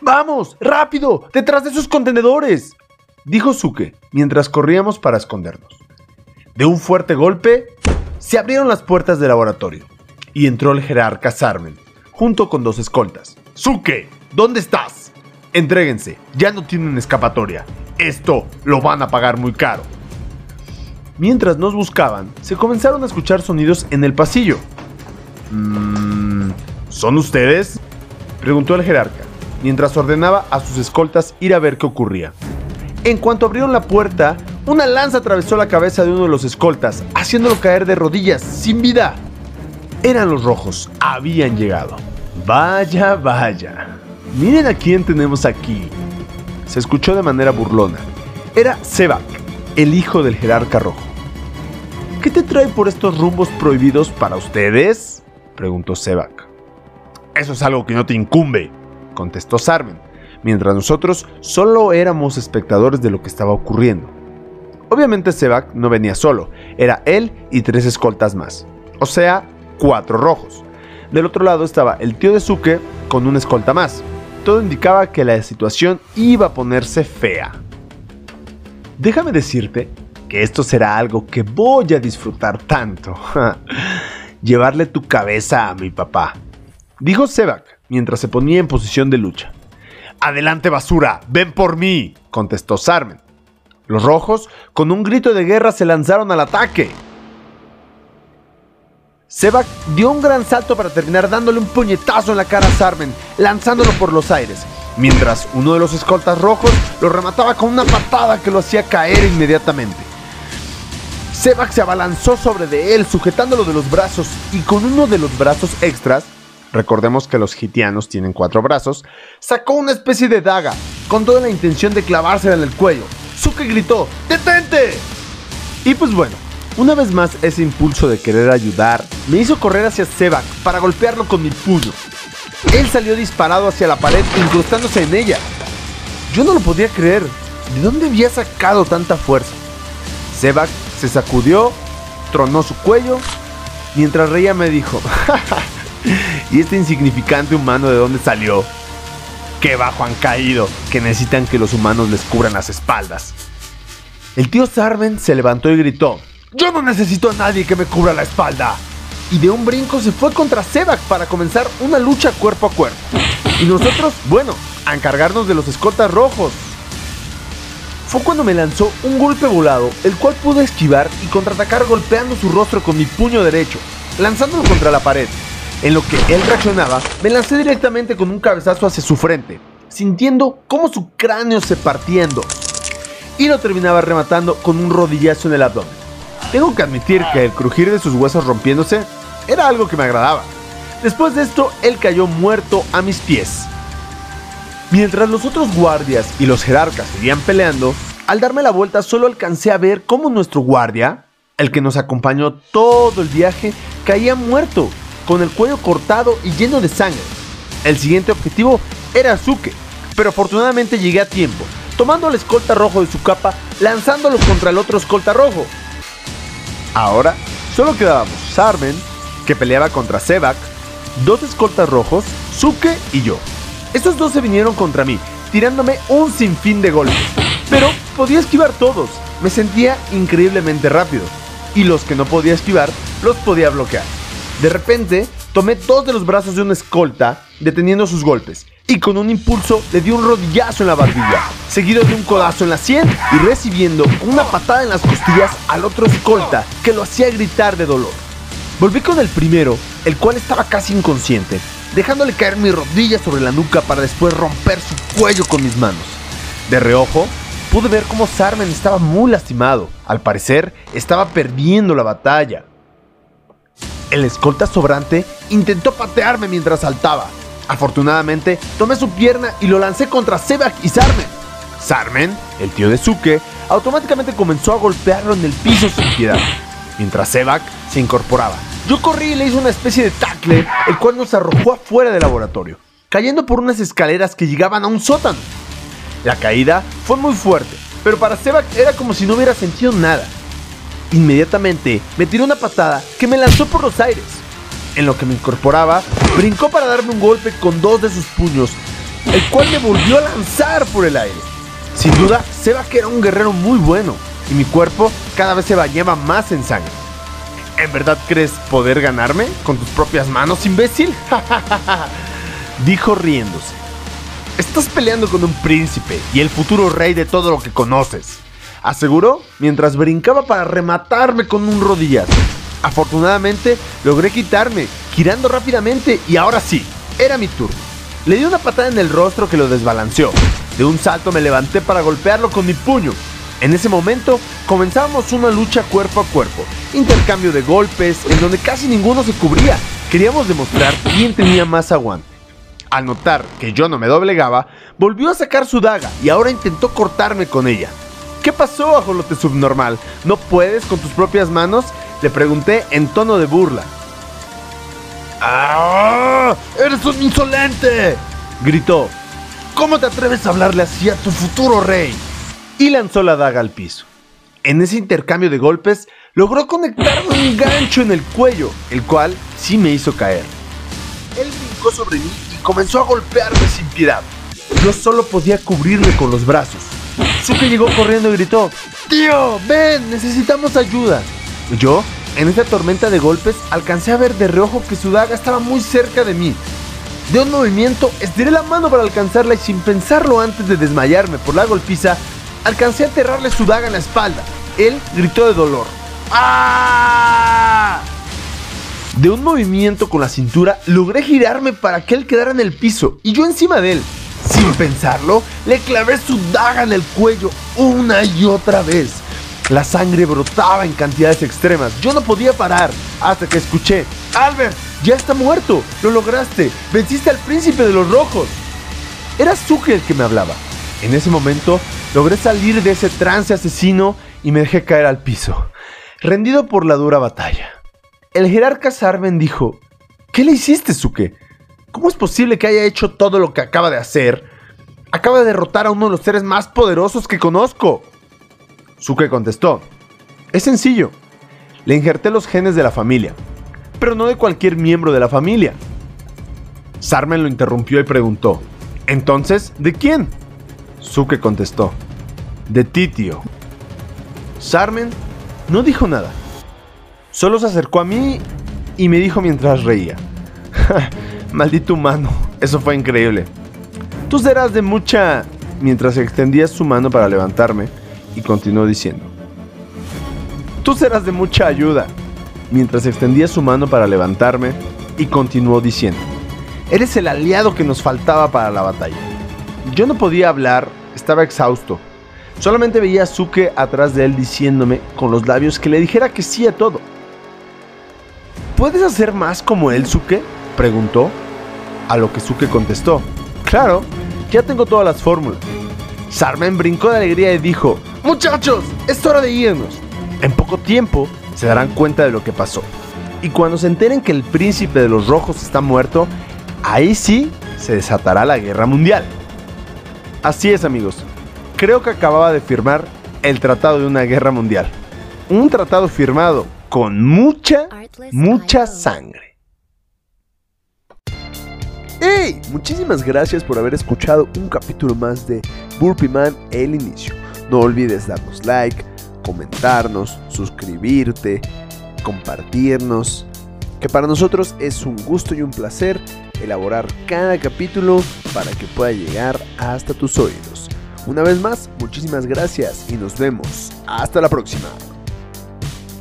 ¡Vamos! ¡Rápido! ¡Detrás de esos contenedores! Dijo Suke mientras corríamos para escondernos. De un fuerte golpe, se abrieron las puertas del laboratorio y entró el jerarca Sarmen, junto con dos escoltas. ¡Suke! ¿Dónde estás? Entréguense, ya no tienen escapatoria. Esto lo van a pagar muy caro. Mientras nos buscaban, se comenzaron a escuchar sonidos en el pasillo. Mmm, ¿Son ustedes? Preguntó el jerarca, mientras ordenaba a sus escoltas ir a ver qué ocurría. En cuanto abrieron la puerta, una lanza atravesó la cabeza de uno de los escoltas, haciéndolo caer de rodillas, sin vida. Eran los rojos, habían llegado. Vaya, vaya. Miren a quién tenemos aquí. Se escuchó de manera burlona. Era Sebak, el hijo del jerarca rojo. ¿Qué te trae por estos rumbos prohibidos para ustedes? preguntó Sebak. Eso es algo que no te incumbe, contestó Sarmen, mientras nosotros solo éramos espectadores de lo que estaba ocurriendo. Obviamente Sebak no venía solo, era él y tres escoltas más, o sea, cuatro rojos. Del otro lado estaba el tío de Suke con una escolta más. Todo indicaba que la situación iba a ponerse fea. Déjame decirte que esto será algo que voy a disfrutar tanto. Llevarle tu cabeza a mi papá, dijo Sebak mientras se ponía en posición de lucha. Adelante basura, ven por mí, contestó Sarmen. Los rojos, con un grito de guerra, se lanzaron al ataque. Sebak dio un gran salto para terminar dándole un puñetazo en la cara a Sarmen, lanzándolo por los aires, mientras uno de los escoltas rojos lo remataba con una patada que lo hacía caer inmediatamente. Sebak se abalanzó sobre de él, sujetándolo de los brazos y con uno de los brazos extras, recordemos que los gitianos tienen cuatro brazos, sacó una especie de daga, con toda la intención de clavársela en el cuello. Suke gritó, ¡Detente! Y pues bueno, una vez más ese impulso de querer ayudar me hizo correr hacia Sebak para golpearlo con mi puño. Él salió disparado hacia la pared incrustándose en ella. Yo no lo podía creer. ¿De dónde había sacado tanta fuerza? Sebak se sacudió, tronó su cuello, mientras reía me dijo, ¿y este insignificante humano de dónde salió? Qué bajo han caído, que necesitan que los humanos les cubran las espaldas. El tío Sarven se levantó y gritó, yo no necesito a nadie que me cubra la espalda. Y de un brinco se fue contra Sebak para comenzar una lucha cuerpo a cuerpo. Y nosotros, bueno, a encargarnos de los escoltas rojos. Fue cuando me lanzó un golpe volado, el cual pude esquivar y contraatacar golpeando su rostro con mi puño derecho, lanzándolo contra la pared. En lo que él reaccionaba, me lancé directamente con un cabezazo hacia su frente, sintiendo cómo su cráneo se partía en dos. Y lo terminaba rematando con un rodillazo en el abdomen. Tengo que admitir que el crujir de sus huesos rompiéndose era algo que me agradaba. Después de esto, él cayó muerto a mis pies. Mientras los otros guardias y los jerarcas seguían peleando, al darme la vuelta solo alcancé a ver cómo nuestro guardia, el que nos acompañó todo el viaje, caía muerto, con el cuello cortado y lleno de sangre. El siguiente objetivo era Suke, pero afortunadamente llegué a tiempo, tomando el escolta rojo de su capa, lanzándolo contra el otro escolta rojo. Ahora solo quedábamos Sarmen, que peleaba contra Sebak, dos escoltas rojos, Suke y yo. Estos dos se vinieron contra mí, tirándome un sinfín de golpes. Pero podía esquivar todos, me sentía increíblemente rápido. Y los que no podía esquivar, los podía bloquear. De repente, tomé dos de los brazos de una escolta, deteniendo sus golpes, y con un impulso le di un rodillazo en la barbilla, seguido de un codazo en la sien y recibiendo una patada en las costillas al otro escolta que lo hacía gritar de dolor. Volví con el primero, el cual estaba casi inconsciente, dejándole caer mi rodilla sobre la nuca para después romper su cuello con mis manos. De reojo, pude ver cómo Sarmen estaba muy lastimado. Al parecer, estaba perdiendo la batalla. El escolta sobrante intentó patearme mientras saltaba. Afortunadamente, tomé su pierna y lo lancé contra Sebak y Sarmen. Sarmen, el tío de Suke, automáticamente comenzó a golpearlo en el piso sin piedad, mientras Sebak se incorporaba. Yo corrí y le hice una especie de tackle, el cual nos arrojó afuera del laboratorio, cayendo por unas escaleras que llegaban a un sótano. La caída fue muy fuerte, pero para Sebak era como si no hubiera sentido nada. Inmediatamente me tiró una patada que me lanzó por los aires. En lo que me incorporaba, brincó para darme un golpe con dos de sus puños, el cual me volvió a lanzar por el aire. Sin duda, Seba que era un guerrero muy bueno, y mi cuerpo cada vez se bañaba más en sangre. ¿En verdad crees poder ganarme con tus propias manos, imbécil? Dijo riéndose. Estás peleando con un príncipe y el futuro rey de todo lo que conoces, aseguró mientras brincaba para rematarme con un rodillazo. Afortunadamente logré quitarme, girando rápidamente y ahora sí, era mi turno. Le di una patada en el rostro que lo desbalanceó. De un salto me levanté para golpearlo con mi puño. En ese momento comenzamos una lucha cuerpo a cuerpo, intercambio de golpes en donde casi ninguno se cubría. Queríamos demostrar quién tenía más aguante. Al notar que yo no me doblegaba, volvió a sacar su daga y ahora intentó cortarme con ella. ¿Qué pasó, ajolote subnormal? ¿No puedes con tus propias manos? Le pregunté en tono de burla. ¡Ah! ¡Eres un insolente! gritó. ¿Cómo te atreves a hablarle así a tu futuro rey? Y lanzó la daga al piso. En ese intercambio de golpes, logró conectarme un gancho en el cuello, el cual sí me hizo caer. Él brincó sobre mí comenzó a golpearme sin piedad. Yo solo podía cubrirme con los brazos. Suke llegó corriendo y gritó, Tío, ven, necesitamos ayuda. Yo, en esta tormenta de golpes, alcancé a ver de reojo que su daga estaba muy cerca de mí. De un movimiento, estiré la mano para alcanzarla y sin pensarlo antes de desmayarme por la golpiza, alcancé a aterrarle su daga en la espalda. Él gritó de dolor. ¡Ah! De un movimiento con la cintura, logré girarme para que él quedara en el piso y yo encima de él. Sin pensarlo, le clavé su daga en el cuello una y otra vez. La sangre brotaba en cantidades extremas. Yo no podía parar hasta que escuché, Albert, ya está muerto. Lo lograste. Venciste al príncipe de los rojos. Era Suke el que me hablaba. En ese momento logré salir de ese trance asesino y me dejé caer al piso, rendido por la dura batalla. El jerarca Sarven dijo, ¿qué le hiciste, Suke? ¿Cómo es posible que haya hecho todo lo que acaba de hacer? Acaba de derrotar a uno de los seres más poderosos que conozco. Suke contestó, es sencillo. Le injerté los genes de la familia, pero no de cualquier miembro de la familia. Sarmen lo interrumpió y preguntó, ¿entonces de quién? Suke contestó, de Titio. Sarmen no dijo nada. Solo se acercó a mí y me dijo mientras reía. Maldito humano, eso fue increíble. Tú serás de mucha... mientras extendía su mano para levantarme y continuó diciendo. Tú serás de mucha ayuda. Mientras extendía su mano para levantarme y continuó diciendo. Eres el aliado que nos faltaba para la batalla. Yo no podía hablar, estaba exhausto. Solamente veía a Suke atrás de él diciéndome con los labios que le dijera que sí a todo. ¿Puedes hacer más como él, Suke? Preguntó. A lo que Suke contestó. Claro, ya tengo todas las fórmulas. Sarmen brincó de alegría y dijo, Muchachos, es hora de irnos. En poco tiempo se darán cuenta de lo que pasó. Y cuando se enteren que el príncipe de los rojos está muerto, ahí sí se desatará la guerra mundial. Así es amigos, creo que acababa de firmar el tratado de una guerra mundial. Un tratado firmado con mucha, mucha sangre. ¡Hey! Muchísimas gracias por haber escuchado un capítulo más de Burpee Man El Inicio. No olvides darnos like, comentarnos, suscribirte, compartirnos, que para nosotros es un gusto y un placer elaborar cada capítulo para que pueda llegar hasta tus oídos. Una vez más, muchísimas gracias y nos vemos. Hasta la próxima.